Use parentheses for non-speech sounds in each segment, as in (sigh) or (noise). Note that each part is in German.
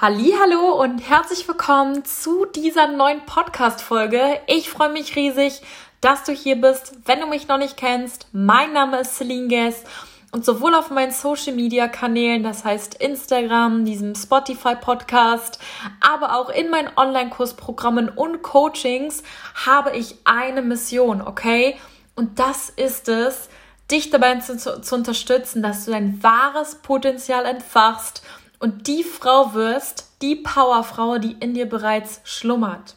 Hallo und herzlich willkommen zu dieser neuen Podcast Folge. Ich freue mich riesig, dass du hier bist. Wenn du mich noch nicht kennst, mein Name ist Celine Guess und sowohl auf meinen Social Media Kanälen, das heißt Instagram, diesem Spotify Podcast, aber auch in meinen Online Kursprogrammen und Coachings habe ich eine Mission, okay? Und das ist es, dich dabei zu, zu unterstützen, dass du dein wahres Potenzial entfachst und die Frau wirst, die Powerfrau, die in dir bereits schlummert.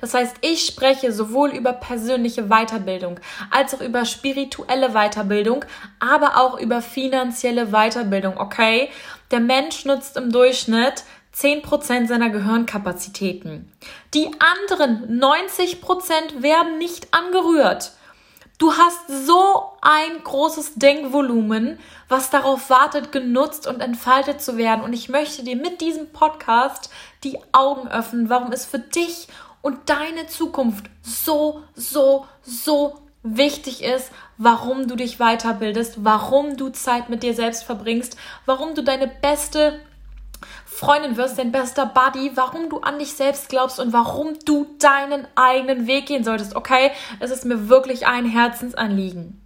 Das heißt, ich spreche sowohl über persönliche Weiterbildung als auch über spirituelle Weiterbildung, aber auch über finanzielle Weiterbildung, okay? Der Mensch nutzt im Durchschnitt 10% seiner Gehirnkapazitäten. Die anderen 90% werden nicht angerührt. Du hast so ein großes Denkvolumen, was darauf wartet, genutzt und entfaltet zu werden. Und ich möchte dir mit diesem Podcast die Augen öffnen, warum es für dich und deine Zukunft so, so, so wichtig ist, warum du dich weiterbildest, warum du Zeit mit dir selbst verbringst, warum du deine beste Freundin wirst, dein bester Buddy, warum du an dich selbst glaubst und warum du deinen eigenen Weg gehen solltest. Okay, es ist mir wirklich ein Herzensanliegen.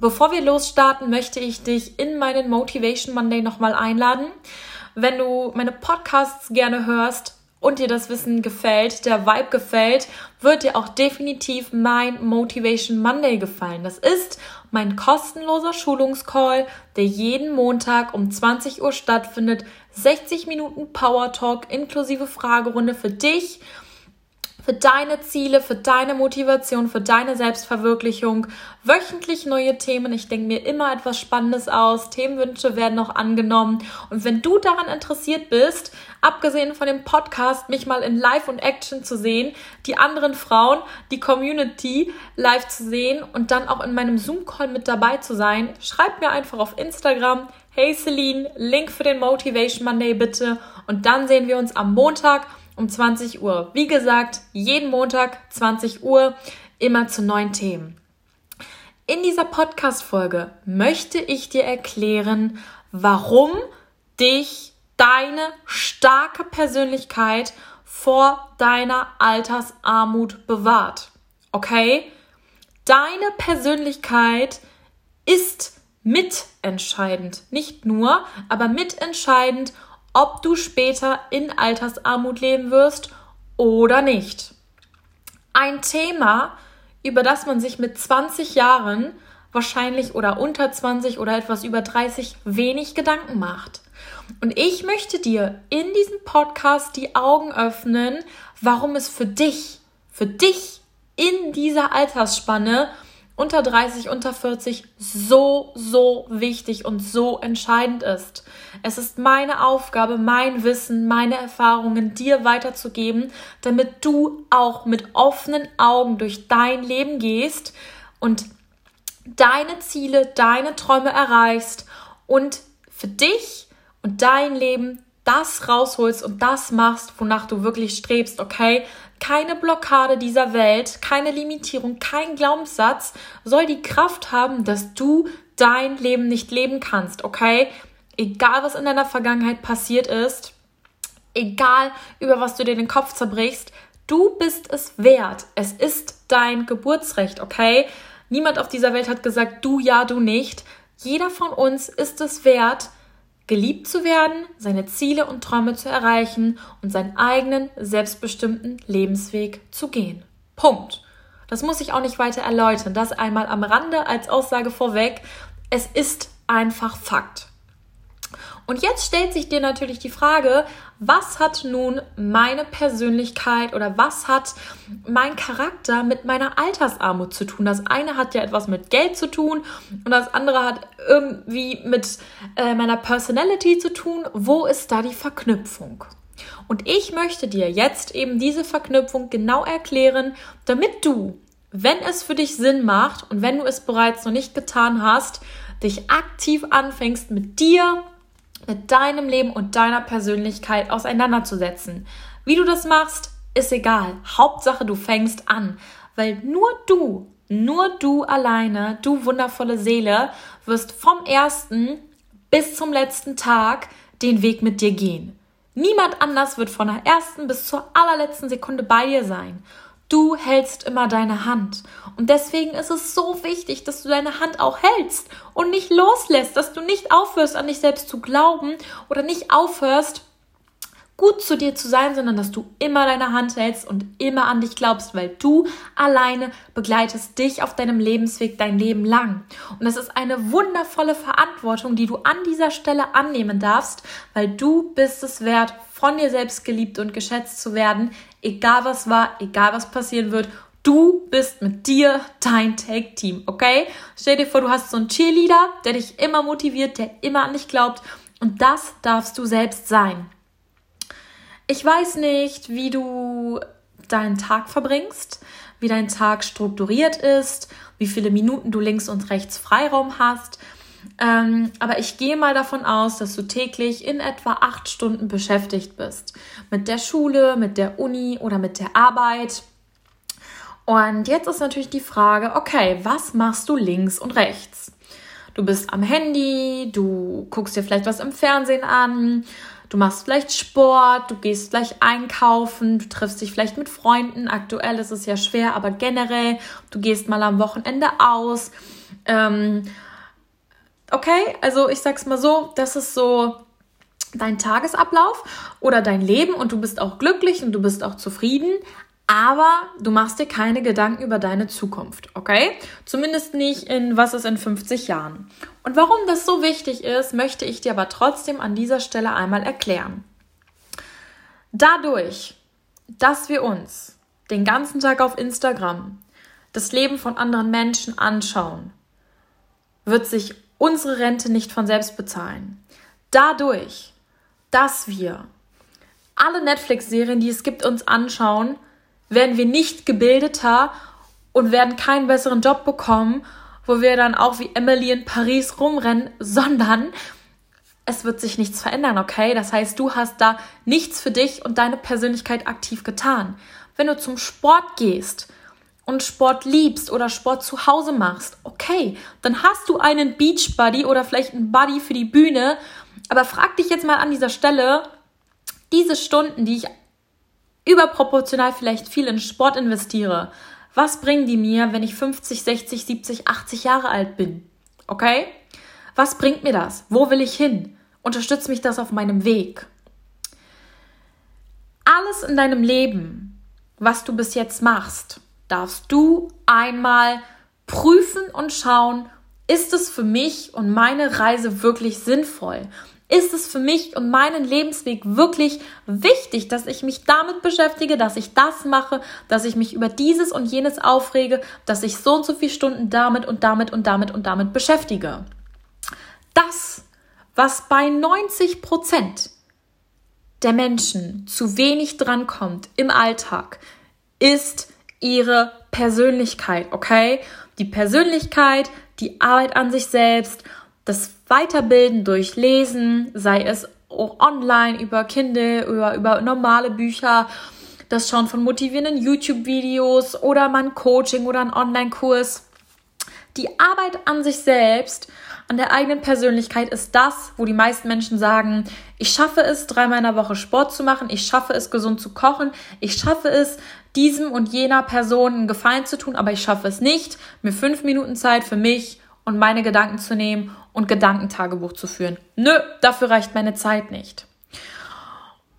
Bevor wir losstarten, möchte ich dich in meinen Motivation Monday nochmal einladen. Wenn du meine Podcasts gerne hörst, und dir das Wissen gefällt, der Vibe gefällt, wird dir auch definitiv mein Motivation Monday gefallen. Das ist mein kostenloser Schulungscall, der jeden Montag um 20 Uhr stattfindet. 60 Minuten Power Talk inklusive Fragerunde für dich für deine Ziele, für deine Motivation, für deine Selbstverwirklichung. Wöchentlich neue Themen. Ich denke mir immer etwas Spannendes aus. Themenwünsche werden noch angenommen. Und wenn du daran interessiert bist, abgesehen von dem Podcast, mich mal in Live und Action zu sehen, die anderen Frauen, die Community live zu sehen und dann auch in meinem Zoom-Call mit dabei zu sein, schreib mir einfach auf Instagram. Hey Celine, Link für den Motivation Monday bitte. Und dann sehen wir uns am Montag um 20 Uhr. Wie gesagt, jeden Montag 20 Uhr, immer zu neuen Themen. In dieser Podcast-Folge möchte ich dir erklären, warum dich deine starke Persönlichkeit vor deiner Altersarmut bewahrt. Okay? Deine Persönlichkeit ist mitentscheidend. Nicht nur, aber mitentscheidend, ob du später in Altersarmut leben wirst oder nicht. Ein Thema, über das man sich mit 20 Jahren wahrscheinlich oder unter 20 oder etwas über 30 wenig Gedanken macht. Und ich möchte dir in diesem Podcast die Augen öffnen, warum es für dich, für dich in dieser Altersspanne unter 30, unter 40 so, so wichtig und so entscheidend ist. Es ist meine Aufgabe, mein Wissen, meine Erfahrungen dir weiterzugeben, damit du auch mit offenen Augen durch dein Leben gehst und deine Ziele, deine Träume erreichst und für dich und dein Leben das rausholst und das machst, wonach du wirklich strebst, okay? Keine Blockade dieser Welt, keine Limitierung, kein Glaubenssatz soll die Kraft haben, dass du dein Leben nicht leben kannst, okay? Egal was in deiner Vergangenheit passiert ist, egal über was du dir den Kopf zerbrichst, du bist es wert. Es ist dein Geburtsrecht, okay? Niemand auf dieser Welt hat gesagt, du ja, du nicht. Jeder von uns ist es wert, geliebt zu werden, seine Ziele und Träume zu erreichen und seinen eigenen, selbstbestimmten Lebensweg zu gehen. Punkt. Das muss ich auch nicht weiter erläutern. Das einmal am Rande als Aussage vorweg. Es ist einfach Fakt. Und jetzt stellt sich dir natürlich die Frage, was hat nun meine Persönlichkeit oder was hat mein Charakter mit meiner Altersarmut zu tun? Das eine hat ja etwas mit Geld zu tun und das andere hat irgendwie mit äh, meiner Personality zu tun. Wo ist da die Verknüpfung? Und ich möchte dir jetzt eben diese Verknüpfung genau erklären, damit du, wenn es für dich Sinn macht und wenn du es bereits noch nicht getan hast, dich aktiv anfängst mit dir mit deinem Leben und deiner Persönlichkeit auseinanderzusetzen. Wie du das machst, ist egal. Hauptsache, du fängst an, weil nur du, nur du alleine, du wundervolle Seele, wirst vom ersten bis zum letzten Tag den Weg mit dir gehen. Niemand anders wird von der ersten bis zur allerletzten Sekunde bei dir sein. Du hältst immer deine Hand. Und deswegen ist es so wichtig, dass du deine Hand auch hältst und nicht loslässt, dass du nicht aufhörst, an dich selbst zu glauben oder nicht aufhörst, gut zu dir zu sein, sondern dass du immer deine Hand hältst und immer an dich glaubst, weil du alleine begleitest dich auf deinem Lebensweg dein Leben lang. Und das ist eine wundervolle Verantwortung, die du an dieser Stelle annehmen darfst, weil du bist es wert, von dir selbst geliebt und geschätzt zu werden, egal was war, egal was passieren wird. Du bist mit dir dein Take-Team, okay? Stell dir vor, du hast so einen Cheerleader, der dich immer motiviert, der immer an dich glaubt. Und das darfst du selbst sein. Ich weiß nicht, wie du deinen Tag verbringst, wie dein Tag strukturiert ist, wie viele Minuten du links und rechts Freiraum hast. Ähm, aber ich gehe mal davon aus, dass du täglich in etwa acht Stunden beschäftigt bist. Mit der Schule, mit der Uni oder mit der Arbeit. Und jetzt ist natürlich die Frage, okay, was machst du links und rechts? Du bist am Handy, du guckst dir vielleicht was im Fernsehen an, Du machst vielleicht Sport, du gehst vielleicht einkaufen, du triffst dich vielleicht mit Freunden. Aktuell ist es ja schwer, aber generell, du gehst mal am Wochenende aus. Ähm, okay, also ich sag's mal so, das ist so dein Tagesablauf oder dein Leben und du bist auch glücklich und du bist auch zufrieden aber du machst dir keine Gedanken über deine Zukunft, okay? Zumindest nicht in was ist in 50 Jahren. Und warum das so wichtig ist, möchte ich dir aber trotzdem an dieser Stelle einmal erklären. Dadurch, dass wir uns den ganzen Tag auf Instagram das Leben von anderen Menschen anschauen, wird sich unsere Rente nicht von selbst bezahlen. Dadurch, dass wir alle Netflix-Serien, die es gibt, uns anschauen, werden wir nicht gebildeter und werden keinen besseren Job bekommen, wo wir dann auch wie Emily in Paris rumrennen, (laughs) sondern es wird sich nichts verändern, okay? Das heißt, du hast da nichts für dich und deine Persönlichkeit aktiv getan. Wenn du zum Sport gehst und Sport liebst oder Sport zu Hause machst, okay, dann hast du einen Beach Buddy oder vielleicht einen Buddy für die Bühne. Aber frag dich jetzt mal an dieser Stelle, diese Stunden, die ich überproportional vielleicht viel in Sport investiere, was bringen die mir, wenn ich 50, 60, 70, 80 Jahre alt bin? Okay? Was bringt mir das? Wo will ich hin? Unterstützt mich das auf meinem Weg? Alles in deinem Leben, was du bis jetzt machst, darfst du einmal prüfen und schauen, ist es für mich und meine Reise wirklich sinnvoll? ist es für mich und meinen Lebensweg wirklich wichtig, dass ich mich damit beschäftige, dass ich das mache, dass ich mich über dieses und jenes aufrege, dass ich so und so viele Stunden damit und damit und damit und damit beschäftige. Das, was bei 90 Prozent der Menschen zu wenig drankommt im Alltag, ist ihre Persönlichkeit, okay? Die Persönlichkeit, die Arbeit an sich selbst das Weiterbilden durch Lesen, sei es online über Kindle, über, über normale Bücher, das Schauen von motivierenden YouTube-Videos oder mal ein Coaching oder ein Online-Kurs. Die Arbeit an sich selbst, an der eigenen Persönlichkeit ist das, wo die meisten Menschen sagen, ich schaffe es, dreimal in der Woche Sport zu machen, ich schaffe es, gesund zu kochen, ich schaffe es, diesem und jener Person einen Gefallen zu tun, aber ich schaffe es nicht, mir fünf Minuten Zeit für mich und meine Gedanken zu nehmen und Gedankentagebuch zu führen. Nö, dafür reicht meine Zeit nicht.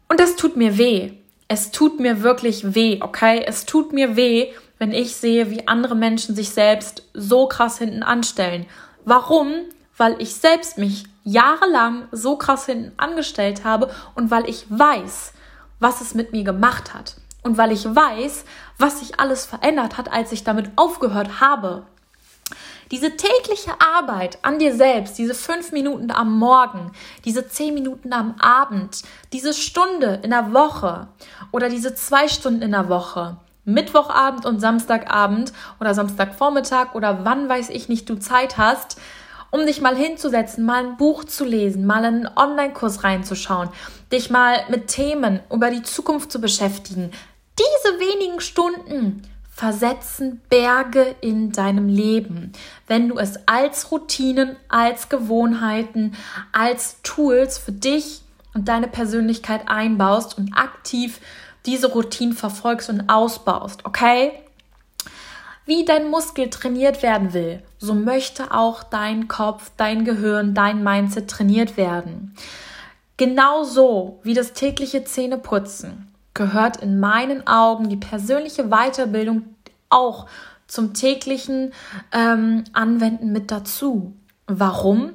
Und das tut mir weh. Es tut mir wirklich weh, okay? Es tut mir weh, wenn ich sehe, wie andere Menschen sich selbst so krass hinten anstellen. Warum? Weil ich selbst mich jahrelang so krass hinten angestellt habe und weil ich weiß, was es mit mir gemacht hat. Und weil ich weiß, was sich alles verändert hat, als ich damit aufgehört habe. Diese tägliche Arbeit an dir selbst, diese fünf Minuten am Morgen, diese zehn Minuten am Abend, diese Stunde in der Woche oder diese zwei Stunden in der Woche, Mittwochabend und Samstagabend oder Samstagvormittag oder wann weiß ich nicht du Zeit hast, um dich mal hinzusetzen, mal ein Buch zu lesen, mal einen Online-Kurs reinzuschauen, dich mal mit Themen über die Zukunft zu beschäftigen. Diese wenigen Stunden versetzen Berge in deinem Leben, wenn du es als Routinen, als Gewohnheiten, als Tools für dich und deine Persönlichkeit einbaust und aktiv diese Routine verfolgst und ausbaust, okay? Wie dein Muskel trainiert werden will, so möchte auch dein Kopf, dein Gehirn, dein Mindset trainiert werden. Genauso wie das tägliche Zähneputzen gehört in meinen Augen die persönliche Weiterbildung auch zum täglichen ähm, Anwenden mit dazu. Warum?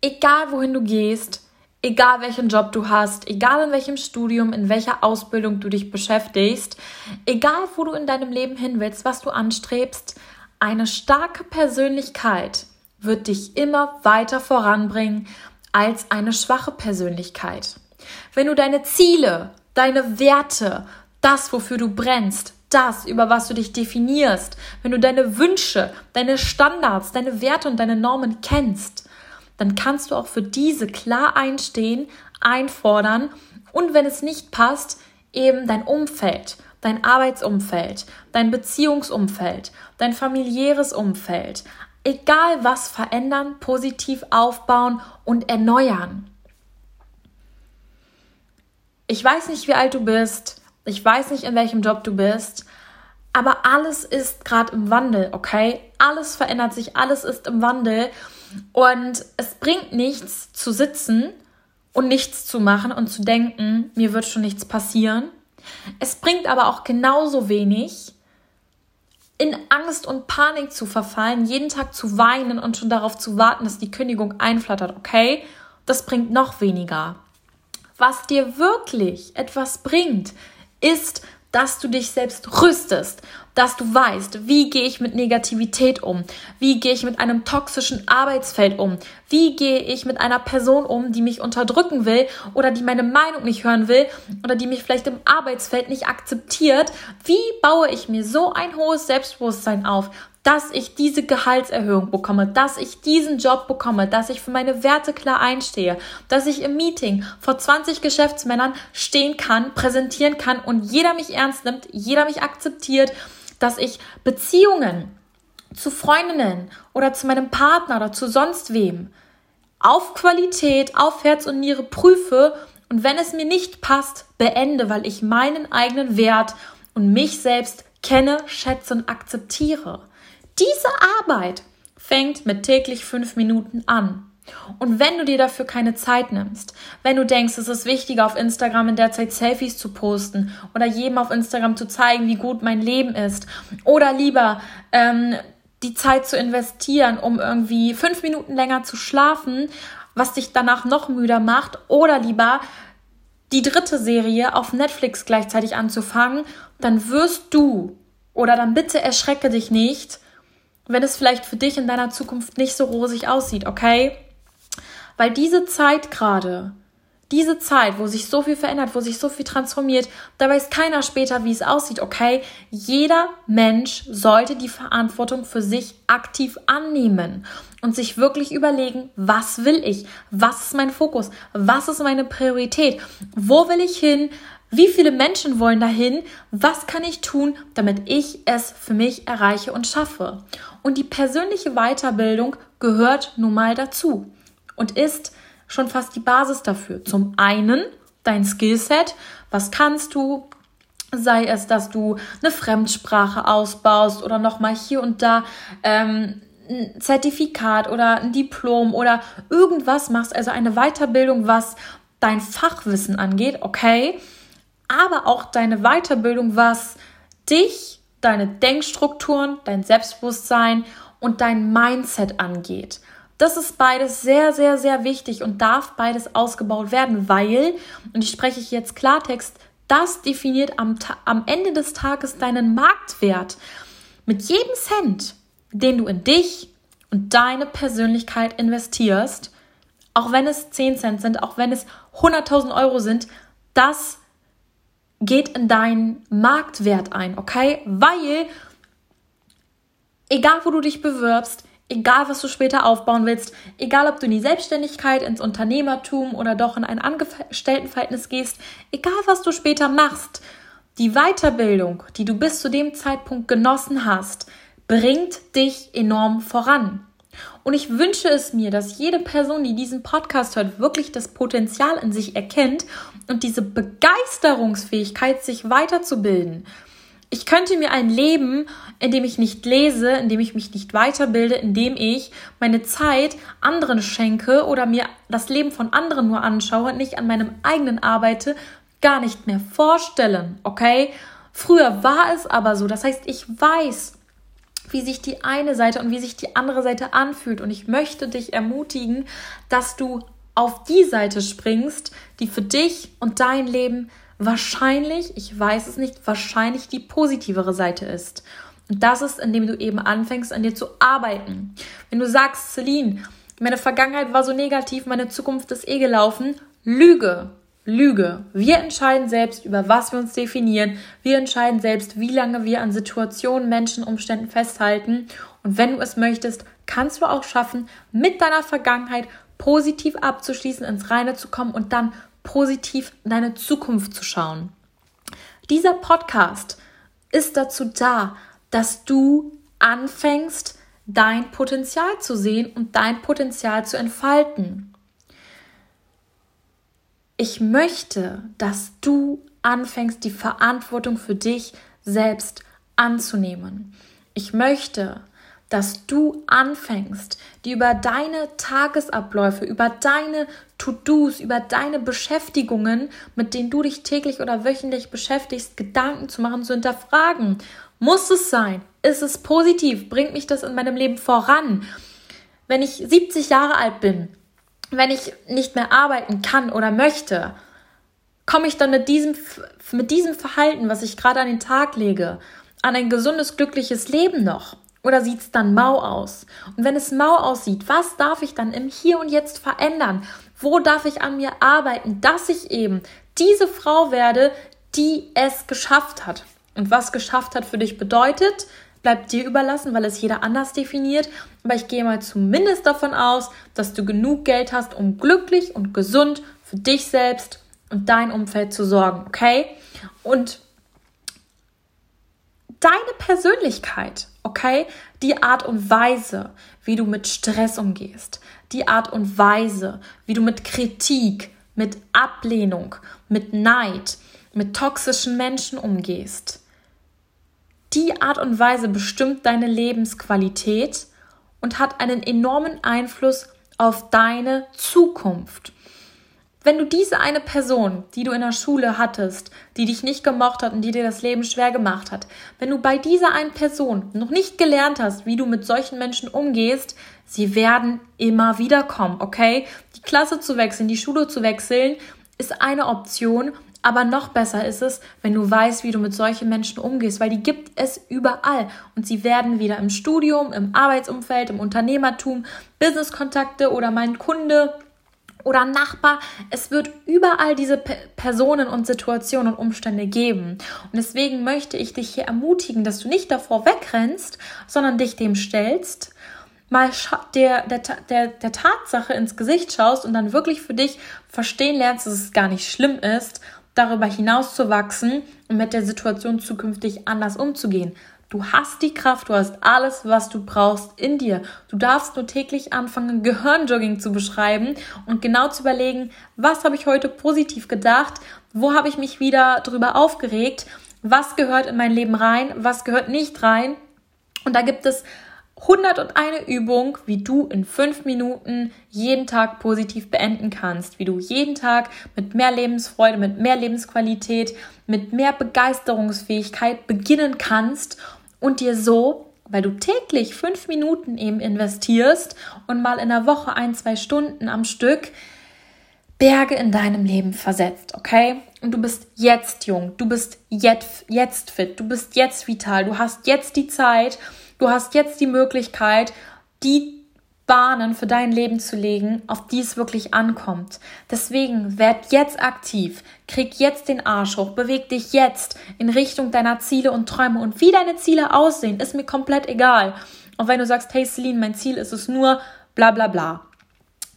Egal wohin du gehst, egal welchen Job du hast, egal in welchem Studium, in welcher Ausbildung du dich beschäftigst, egal wo du in deinem Leben hin willst, was du anstrebst, eine starke Persönlichkeit wird dich immer weiter voranbringen als eine schwache Persönlichkeit. Wenn du deine Ziele, deine Werte, das, wofür du brennst, das, über was du dich definierst, wenn du deine Wünsche, deine Standards, deine Werte und deine Normen kennst, dann kannst du auch für diese klar einstehen, einfordern und wenn es nicht passt, eben dein Umfeld, dein Arbeitsumfeld, dein Beziehungsumfeld, dein familiäres Umfeld, egal was verändern, positiv aufbauen und erneuern. Ich weiß nicht, wie alt du bist, ich weiß nicht, in welchem Job du bist, aber alles ist gerade im Wandel, okay? Alles verändert sich, alles ist im Wandel und es bringt nichts zu sitzen und nichts zu machen und zu denken, mir wird schon nichts passieren. Es bringt aber auch genauso wenig, in Angst und Panik zu verfallen, jeden Tag zu weinen und schon darauf zu warten, dass die Kündigung einflattert, okay? Das bringt noch weniger. Was dir wirklich etwas bringt, ist, dass du dich selbst rüstest, dass du weißt, wie gehe ich mit Negativität um, wie gehe ich mit einem toxischen Arbeitsfeld um, wie gehe ich mit einer Person um, die mich unterdrücken will oder die meine Meinung nicht hören will oder die mich vielleicht im Arbeitsfeld nicht akzeptiert, wie baue ich mir so ein hohes Selbstbewusstsein auf, dass ich diese Gehaltserhöhung bekomme, dass ich diesen Job bekomme, dass ich für meine Werte klar einstehe, dass ich im Meeting vor 20 Geschäftsmännern stehen kann, präsentieren kann und jeder mich ernst nimmt, jeder mich akzeptiert, dass ich Beziehungen zu Freundinnen oder zu meinem Partner oder zu sonst wem auf Qualität, auf Herz und Niere prüfe und wenn es mir nicht passt, beende, weil ich meinen eigenen Wert und mich selbst kenne, schätze und akzeptiere. Diese Arbeit fängt mit täglich fünf Minuten an. Und wenn du dir dafür keine Zeit nimmst, wenn du denkst, es ist wichtiger, auf Instagram in der Zeit Selfies zu posten oder jedem auf Instagram zu zeigen, wie gut mein Leben ist, oder lieber ähm, die Zeit zu investieren, um irgendwie fünf Minuten länger zu schlafen, was dich danach noch müder macht, oder lieber die dritte Serie auf Netflix gleichzeitig anzufangen, dann wirst du, oder dann bitte erschrecke dich nicht, wenn es vielleicht für dich in deiner Zukunft nicht so rosig aussieht, okay? Weil diese Zeit gerade, diese Zeit, wo sich so viel verändert, wo sich so viel transformiert, da weiß keiner später, wie es aussieht, okay? Jeder Mensch sollte die Verantwortung für sich aktiv annehmen und sich wirklich überlegen, was will ich? Was ist mein Fokus? Was ist meine Priorität? Wo will ich hin? Wie viele Menschen wollen dahin? Was kann ich tun, damit ich es für mich erreiche und schaffe? Und die persönliche Weiterbildung gehört nun mal dazu und ist schon fast die Basis dafür. Zum einen dein Skillset, was kannst du, sei es, dass du eine Fremdsprache ausbaust oder nochmal hier und da ähm, ein Zertifikat oder ein Diplom oder irgendwas machst, also eine Weiterbildung, was dein Fachwissen angeht, okay aber auch deine Weiterbildung, was dich, deine Denkstrukturen, dein Selbstbewusstsein und dein Mindset angeht. Das ist beides sehr, sehr, sehr wichtig und darf beides ausgebaut werden, weil, und ich spreche jetzt Klartext, das definiert am, am Ende des Tages deinen Marktwert. Mit jedem Cent, den du in dich und deine Persönlichkeit investierst, auch wenn es 10 Cent sind, auch wenn es 100.000 Euro sind, das geht in deinen Marktwert ein, okay? Weil, egal wo du dich bewirbst, egal was du später aufbauen willst, egal ob du in die Selbstständigkeit, ins Unternehmertum oder doch in ein Angestelltenverhältnis gehst, egal was du später machst, die Weiterbildung, die du bis zu dem Zeitpunkt genossen hast, bringt dich enorm voran. Und ich wünsche es mir, dass jede Person, die diesen Podcast hört, wirklich das Potenzial in sich erkennt und diese Begeisterungsfähigkeit, sich weiterzubilden. Ich könnte mir ein Leben, in dem ich nicht lese, in dem ich mich nicht weiterbilde, in dem ich meine Zeit anderen schenke oder mir das Leben von anderen nur anschaue, nicht an meinem eigenen arbeite, gar nicht mehr vorstellen, okay? Früher war es aber so. Das heißt, ich weiß, wie sich die eine Seite und wie sich die andere Seite anfühlt. Und ich möchte dich ermutigen, dass du auf die Seite springst, die für dich und dein Leben wahrscheinlich, ich weiß es nicht, wahrscheinlich die positivere Seite ist. Und das ist, indem du eben anfängst, an dir zu arbeiten. Wenn du sagst, Celine, meine Vergangenheit war so negativ, meine Zukunft ist eh gelaufen, Lüge. Lüge. Wir entscheiden selbst, über was wir uns definieren. Wir entscheiden selbst, wie lange wir an Situationen, Menschen, Umständen festhalten. Und wenn du es möchtest, kannst du auch schaffen, mit deiner Vergangenheit positiv abzuschließen, ins Reine zu kommen und dann positiv in deine Zukunft zu schauen. Dieser Podcast ist dazu da, dass du anfängst, dein Potenzial zu sehen und dein Potenzial zu entfalten. Ich möchte, dass du anfängst, die Verantwortung für dich selbst anzunehmen. Ich möchte, dass du anfängst, die über deine Tagesabläufe, über deine To-Dos, über deine Beschäftigungen, mit denen du dich täglich oder wöchentlich beschäftigst, Gedanken zu machen, zu hinterfragen. Muss es sein? Ist es positiv? Bringt mich das in meinem Leben voran? Wenn ich 70 Jahre alt bin, wenn ich nicht mehr arbeiten kann oder möchte, komme ich dann mit diesem, mit diesem Verhalten, was ich gerade an den Tag lege, an ein gesundes, glückliches Leben noch? Oder sieht es dann mau aus? Und wenn es mau aussieht, was darf ich dann im Hier und Jetzt verändern? Wo darf ich an mir arbeiten, dass ich eben diese Frau werde, die es geschafft hat? Und was geschafft hat für dich bedeutet, bleibt dir überlassen, weil es jeder anders definiert. Aber ich gehe mal zumindest davon aus, dass du genug Geld hast, um glücklich und gesund für dich selbst und dein Umfeld zu sorgen, okay? Und deine Persönlichkeit, okay? Die Art und Weise, wie du mit Stress umgehst, die Art und Weise, wie du mit Kritik, mit Ablehnung, mit Neid, mit toxischen Menschen umgehst. Die Art und Weise bestimmt deine Lebensqualität und hat einen enormen Einfluss auf deine Zukunft. Wenn du diese eine Person, die du in der Schule hattest, die dich nicht gemocht hat und die dir das Leben schwer gemacht hat, wenn du bei dieser einen Person noch nicht gelernt hast, wie du mit solchen Menschen umgehst, sie werden immer wieder kommen, okay? Die Klasse zu wechseln, die Schule zu wechseln, ist eine Option, aber noch besser ist es, wenn du weißt, wie du mit solchen Menschen umgehst, weil die gibt es überall und sie werden wieder im Studium, im Arbeitsumfeld, im Unternehmertum, Businesskontakte oder mein Kunde oder Nachbar. Es wird überall diese P Personen und Situationen und Umstände geben. Und deswegen möchte ich dich hier ermutigen, dass du nicht davor wegrennst, sondern dich dem stellst, mal der, der, der, der Tatsache ins Gesicht schaust und dann wirklich für dich verstehen lernst, dass es gar nicht schlimm ist, darüber hinaus zu wachsen und mit der Situation zukünftig anders umzugehen. Du hast die Kraft, du hast alles, was du brauchst in dir. Du darfst nur täglich anfangen, Gehirnjogging zu beschreiben und genau zu überlegen, was habe ich heute positiv gedacht, wo habe ich mich wieder drüber aufgeregt, was gehört in mein Leben rein, was gehört nicht rein. Und da gibt es 101 Übung, wie du in fünf Minuten jeden Tag positiv beenden kannst, wie du jeden Tag mit mehr Lebensfreude, mit mehr Lebensqualität, mit mehr Begeisterungsfähigkeit beginnen kannst und dir so, weil du täglich fünf Minuten eben investierst und mal in der Woche ein, zwei Stunden am Stück Berge in deinem Leben versetzt, okay? Und du bist jetzt jung, du bist jetzt, jetzt fit, du bist jetzt vital, du hast jetzt die Zeit, du hast jetzt die Möglichkeit, die Bahnen für dein Leben zu legen, auf die es wirklich ankommt. Deswegen werd jetzt aktiv, krieg jetzt den Arsch hoch, beweg dich jetzt in Richtung deiner Ziele und Träume. Und wie deine Ziele aussehen, ist mir komplett egal. Und wenn du sagst, hey Celine, mein Ziel ist es nur, bla bla bla.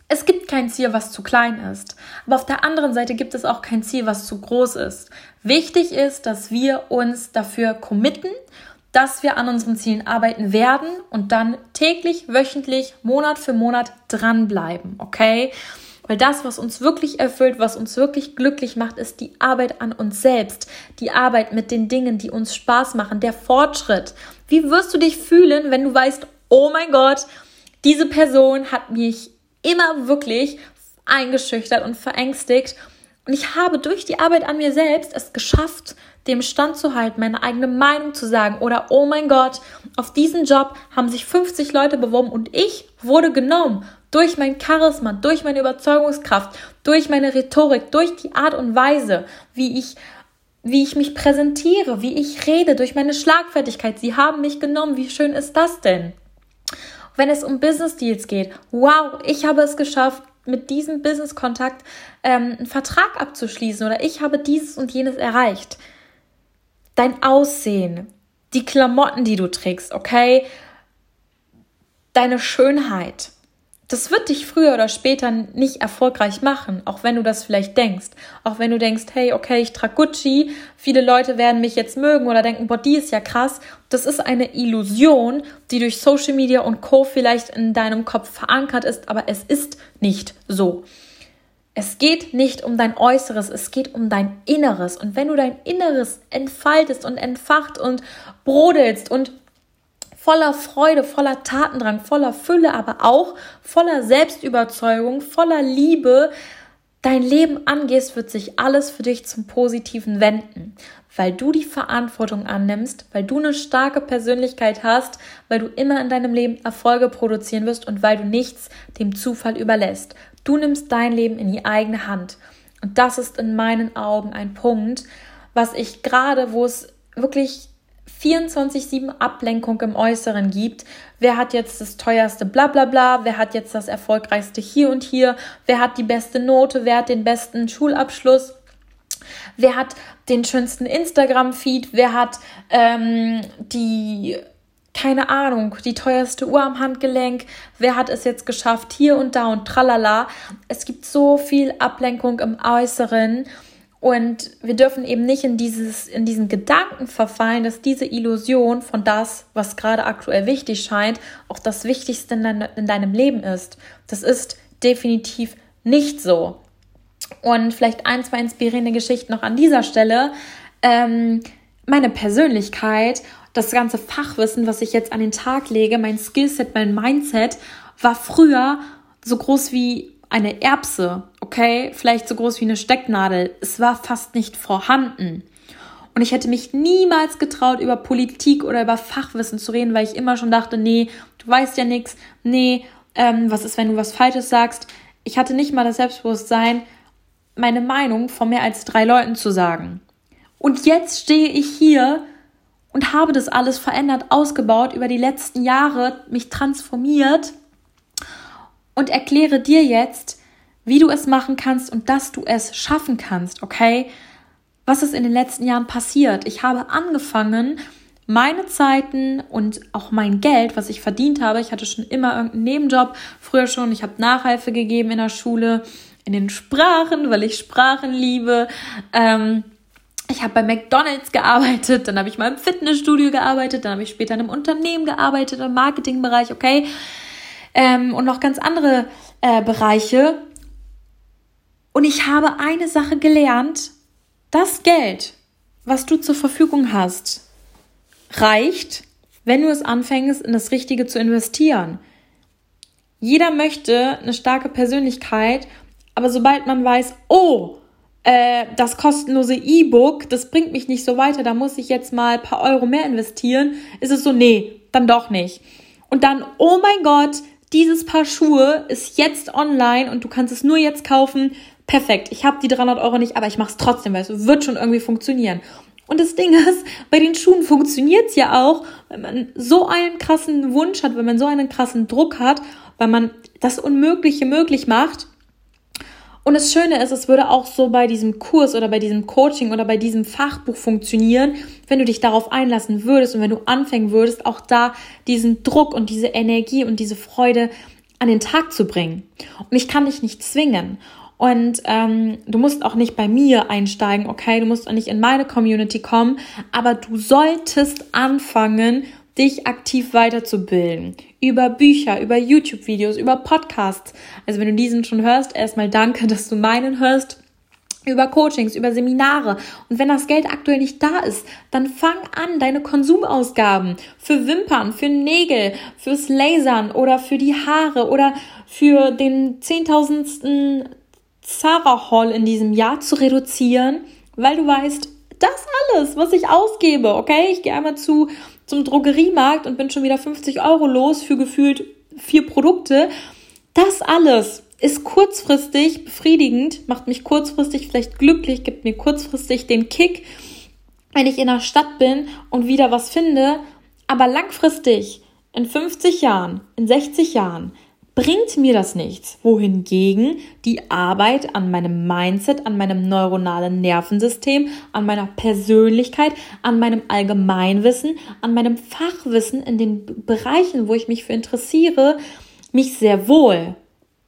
Es gibt kein Ziel, was zu klein ist. Aber auf der anderen Seite gibt es auch kein Ziel, was zu groß ist. Wichtig ist, dass wir uns dafür committen, dass wir an unseren Zielen arbeiten werden und dann täglich, wöchentlich, Monat für Monat dranbleiben, okay? Weil das, was uns wirklich erfüllt, was uns wirklich glücklich macht, ist die Arbeit an uns selbst, die Arbeit mit den Dingen, die uns Spaß machen, der Fortschritt. Wie wirst du dich fühlen, wenn du weißt, oh mein Gott, diese Person hat mich immer wirklich eingeschüchtert und verängstigt. Und ich habe durch die Arbeit an mir selbst es geschafft, dem Stand zu halten, meine eigene Meinung zu sagen oder oh mein Gott, auf diesen Job haben sich 50 Leute beworben und ich wurde genommen durch mein Charisma, durch meine Überzeugungskraft, durch meine Rhetorik, durch die Art und Weise, wie ich wie ich mich präsentiere, wie ich rede, durch meine Schlagfertigkeit. Sie haben mich genommen. Wie schön ist das denn? Wenn es um Business Deals geht, wow, ich habe es geschafft, mit diesem Business-Kontakt ähm, einen Vertrag abzuschließen oder ich habe dieses und jenes erreicht. Dein Aussehen, die Klamotten, die du trägst, okay? Deine Schönheit, das wird dich früher oder später nicht erfolgreich machen, auch wenn du das vielleicht denkst. Auch wenn du denkst, hey, okay, ich trage Gucci, viele Leute werden mich jetzt mögen oder denken, boah, die ist ja krass. Das ist eine Illusion, die durch Social Media und Co. vielleicht in deinem Kopf verankert ist, aber es ist nicht so. Es geht nicht um dein Äußeres, es geht um dein Inneres. Und wenn du dein Inneres entfaltest und entfacht und brodelst und voller Freude, voller Tatendrang, voller Fülle, aber auch voller Selbstüberzeugung, voller Liebe dein Leben angehst, wird sich alles für dich zum Positiven wenden, weil du die Verantwortung annimmst, weil du eine starke Persönlichkeit hast, weil du immer in deinem Leben Erfolge produzieren wirst und weil du nichts dem Zufall überlässt. Du nimmst dein Leben in die eigene Hand. Und das ist in meinen Augen ein Punkt, was ich gerade, wo es wirklich 24-7 Ablenkung im Äußeren gibt. Wer hat jetzt das teuerste Blablabla? Bla bla? Wer hat jetzt das erfolgreichste hier und hier? Wer hat die beste Note? Wer hat den besten Schulabschluss? Wer hat den schönsten Instagram-Feed? Wer hat ähm, die, keine Ahnung, die teuerste Uhr am Handgelenk? Wer hat es jetzt geschafft hier und da und tralala? Es gibt so viel Ablenkung im Äußeren und wir dürfen eben nicht in, dieses, in diesen Gedanken verfallen, dass diese Illusion von das, was gerade aktuell wichtig scheint, auch das Wichtigste in, dein, in deinem Leben ist. Das ist definitiv nicht so. Und vielleicht ein, zwei inspirierende Geschichten noch an dieser Stelle. Ähm, meine Persönlichkeit, das ganze Fachwissen, was ich jetzt an den Tag lege, mein Skillset, mein Mindset, war früher so groß wie eine Erbse, okay, vielleicht so groß wie eine Stecknadel. Es war fast nicht vorhanden. Und ich hätte mich niemals getraut, über Politik oder über Fachwissen zu reden, weil ich immer schon dachte, nee, du weißt ja nichts, nee, ähm, was ist, wenn du was Falsches sagst. Ich hatte nicht mal das Selbstbewusstsein, meine Meinung von mehr als drei Leuten zu sagen. Und jetzt stehe ich hier und habe das alles verändert, ausgebaut, über die letzten Jahre mich transformiert und erkläre dir jetzt, wie du es machen kannst und dass du es schaffen kannst, okay? Was ist in den letzten Jahren passiert? Ich habe angefangen, meine Zeiten und auch mein Geld, was ich verdient habe, ich hatte schon immer irgendeinen Nebenjob, früher schon, ich habe Nachhilfe gegeben in der Schule, in den Sprachen, weil ich Sprachen liebe. Ähm, ich habe bei McDonald's gearbeitet, dann habe ich mal im Fitnessstudio gearbeitet, dann habe ich später in einem Unternehmen gearbeitet, im Marketingbereich, okay ähm, und noch ganz andere äh, Bereiche. Und ich habe eine Sache gelernt, das Geld, was du zur Verfügung hast, reicht, wenn du es anfängst, in das Richtige zu investieren. Jeder möchte eine starke Persönlichkeit, aber sobald man weiß, oh, äh, das kostenlose E-Book, das bringt mich nicht so weiter, da muss ich jetzt mal ein paar Euro mehr investieren, ist es so, nee, dann doch nicht. Und dann, oh mein Gott, dieses Paar Schuhe ist jetzt online und du kannst es nur jetzt kaufen. Perfekt. Ich habe die 300 Euro nicht, aber ich mache es trotzdem, weil es wird schon irgendwie funktionieren. Und das Ding (laughs) ist, bei den Schuhen funktioniert es ja auch, wenn man so einen krassen Wunsch hat, wenn man so einen krassen Druck hat, weil man das Unmögliche möglich macht und das Schöne ist, es würde auch so bei diesem Kurs oder bei diesem Coaching oder bei diesem Fachbuch funktionieren, wenn du dich darauf einlassen würdest und wenn du anfangen würdest, auch da diesen Druck und diese Energie und diese Freude an den Tag zu bringen. Und ich kann dich nicht zwingen. Und ähm, du musst auch nicht bei mir einsteigen, okay? Du musst auch nicht in meine Community kommen, aber du solltest anfangen, dich aktiv weiterzubilden. Über Bücher, über YouTube-Videos, über Podcasts. Also wenn du diesen schon hörst, erstmal danke, dass du meinen hörst über Coachings, über Seminare. Und wenn das Geld aktuell nicht da ist, dann fang an, deine Konsumausgaben für Wimpern, für Nägel, fürs Lasern oder für die Haare oder für den zehntausendsten Zara Haul in diesem Jahr zu reduzieren, weil du weißt, das alles, was ich ausgebe, okay? Ich gehe einmal zu, zum Drogeriemarkt und bin schon wieder 50 Euro los für gefühlt vier Produkte. Das alles ist kurzfristig befriedigend, macht mich kurzfristig vielleicht glücklich, gibt mir kurzfristig den Kick, wenn ich in der Stadt bin und wieder was finde. Aber langfristig, in 50 Jahren, in 60 Jahren, bringt mir das nichts. Wohingegen die Arbeit an meinem Mindset, an meinem neuronalen Nervensystem, an meiner Persönlichkeit, an meinem Allgemeinwissen, an meinem Fachwissen in den Bereichen, wo ich mich für interessiere, mich sehr wohl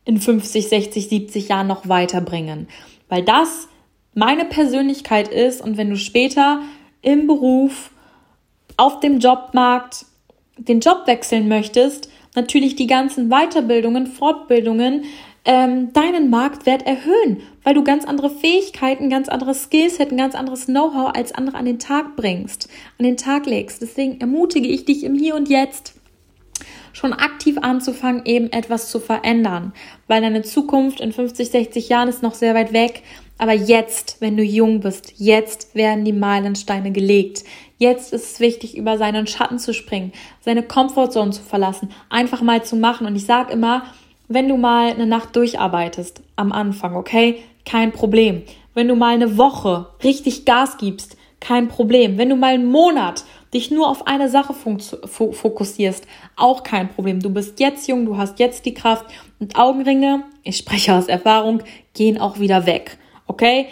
in 50, 60, 70 Jahren noch weiterbringen. Weil das meine Persönlichkeit ist und wenn du später im Beruf, auf dem Jobmarkt den Job wechseln möchtest, natürlich die ganzen Weiterbildungen, Fortbildungen ähm, deinen Marktwert erhöhen, weil du ganz andere Fähigkeiten, ganz andere Skills, ein ganz anderes Know-how als andere an den Tag bringst, an den Tag legst. Deswegen ermutige ich dich im Hier und Jetzt schon aktiv anzufangen, eben etwas zu verändern. Weil deine Zukunft in 50, 60 Jahren ist noch sehr weit weg. Aber jetzt, wenn du jung bist, jetzt werden die Meilensteine gelegt. Jetzt ist es wichtig, über seinen Schatten zu springen, seine Comfortzone zu verlassen, einfach mal zu machen. Und ich sage immer, wenn du mal eine Nacht durcharbeitest am Anfang, okay, kein Problem. Wenn du mal eine Woche richtig Gas gibst, kein Problem. Wenn du mal einen Monat dich nur auf eine Sache fokussierst, auch kein Problem. Du bist jetzt jung, du hast jetzt die Kraft und Augenringe, ich spreche aus Erfahrung, gehen auch wieder weg. Okay?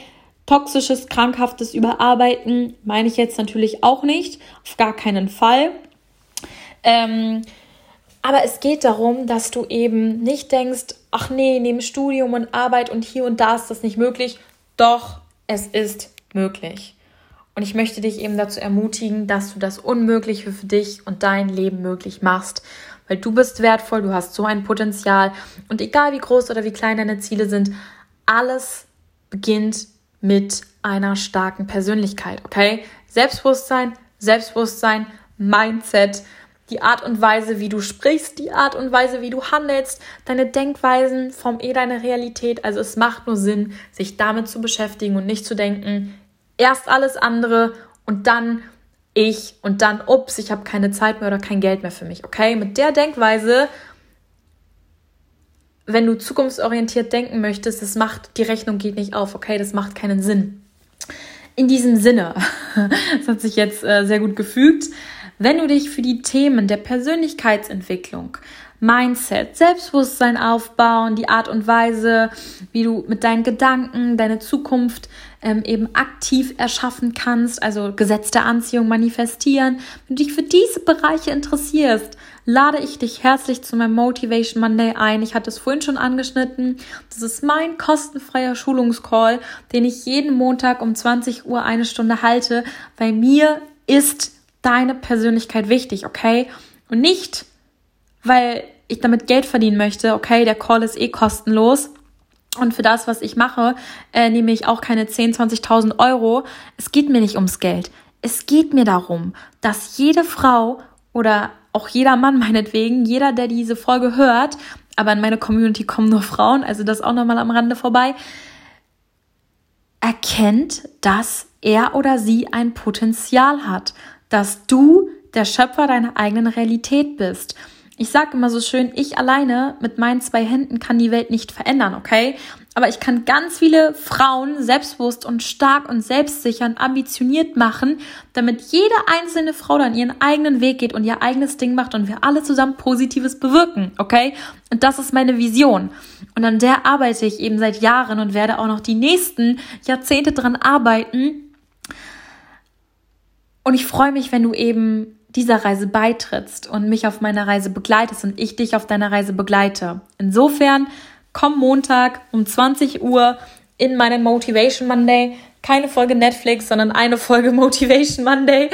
Toxisches, krankhaftes Überarbeiten meine ich jetzt natürlich auch nicht, auf gar keinen Fall. Ähm, aber es geht darum, dass du eben nicht denkst, ach nee, neben Studium und Arbeit und hier und da ist das nicht möglich. Doch, es ist möglich. Und ich möchte dich eben dazu ermutigen, dass du das Unmögliche für dich und dein Leben möglich machst. Weil du bist wertvoll, du hast so ein Potenzial. Und egal wie groß oder wie klein deine Ziele sind, alles beginnt mit einer starken Persönlichkeit, okay? Selbstbewusstsein, Selbstbewusstsein, Mindset, die Art und Weise, wie du sprichst, die Art und Weise, wie du handelst, deine Denkweisen vom eh deine Realität. Also es macht nur Sinn, sich damit zu beschäftigen und nicht zu denken, erst alles andere und dann ich und dann, ups, ich habe keine Zeit mehr oder kein Geld mehr für mich. Okay, mit der Denkweise, wenn du zukunftsorientiert denken möchtest, das macht, die Rechnung geht nicht auf, okay, das macht keinen Sinn. In diesem Sinne, (laughs) das hat sich jetzt äh, sehr gut gefügt, wenn du dich für die Themen der Persönlichkeitsentwicklung, Mindset, Selbstbewusstsein aufbauen, die Art und Weise, wie du mit deinen Gedanken deine Zukunft ähm, eben aktiv erschaffen kannst, also Gesetz der Anziehung manifestieren. Wenn du dich für diese Bereiche interessierst, lade ich dich herzlich zu meinem Motivation Monday ein. Ich hatte es vorhin schon angeschnitten. Das ist mein kostenfreier Schulungscall, den ich jeden Montag um 20 Uhr eine Stunde halte. Bei mir ist deine Persönlichkeit wichtig, okay? Und nicht, weil ich damit Geld verdienen möchte, okay, der Call ist eh kostenlos, und für das, was ich mache, äh, nehme ich auch keine 10.000, 20.000 Euro. Es geht mir nicht ums Geld. Es geht mir darum, dass jede Frau oder auch jeder Mann meinetwegen, jeder, der diese Folge hört, aber in meine Community kommen nur Frauen, also das auch nochmal am Rande vorbei, erkennt, dass er oder sie ein Potenzial hat, dass du der Schöpfer deiner eigenen Realität bist. Ich sage immer so schön, ich alleine mit meinen zwei Händen kann die Welt nicht verändern, okay? Aber ich kann ganz viele Frauen selbstbewusst und stark und selbstsicher und ambitioniert machen, damit jede einzelne Frau dann ihren eigenen Weg geht und ihr eigenes Ding macht und wir alle zusammen Positives bewirken, okay? Und das ist meine Vision. Und an der arbeite ich eben seit Jahren und werde auch noch die nächsten Jahrzehnte dran arbeiten. Und ich freue mich, wenn du eben dieser Reise beitrittst und mich auf meiner Reise begleitest und ich dich auf deiner Reise begleite. Insofern komm Montag um 20 Uhr in meinen Motivation Monday. Keine Folge Netflix, sondern eine Folge (laughs) Motivation Monday.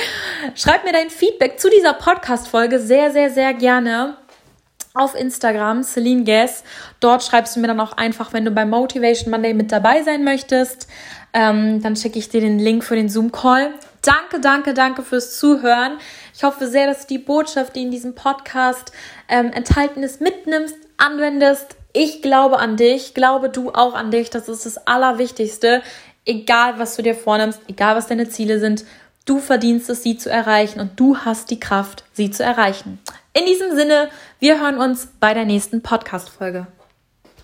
Schreib mir dein Feedback zu dieser Podcast-Folge sehr, sehr, sehr gerne auf Instagram, Celine Guess. Dort schreibst du mir dann auch einfach, wenn du bei Motivation Monday mit dabei sein möchtest. Ähm, dann schicke ich dir den Link für den Zoom-Call. Danke, danke, danke fürs Zuhören. Ich hoffe sehr, dass du die Botschaft, die in diesem Podcast ähm, enthalten ist, mitnimmst, anwendest. Ich glaube an dich, glaube du auch an dich. Das ist das Allerwichtigste. Egal, was du dir vornimmst, egal, was deine Ziele sind, du verdienst es, sie zu erreichen und du hast die Kraft, sie zu erreichen. In diesem Sinne, wir hören uns bei der nächsten Podcast-Folge.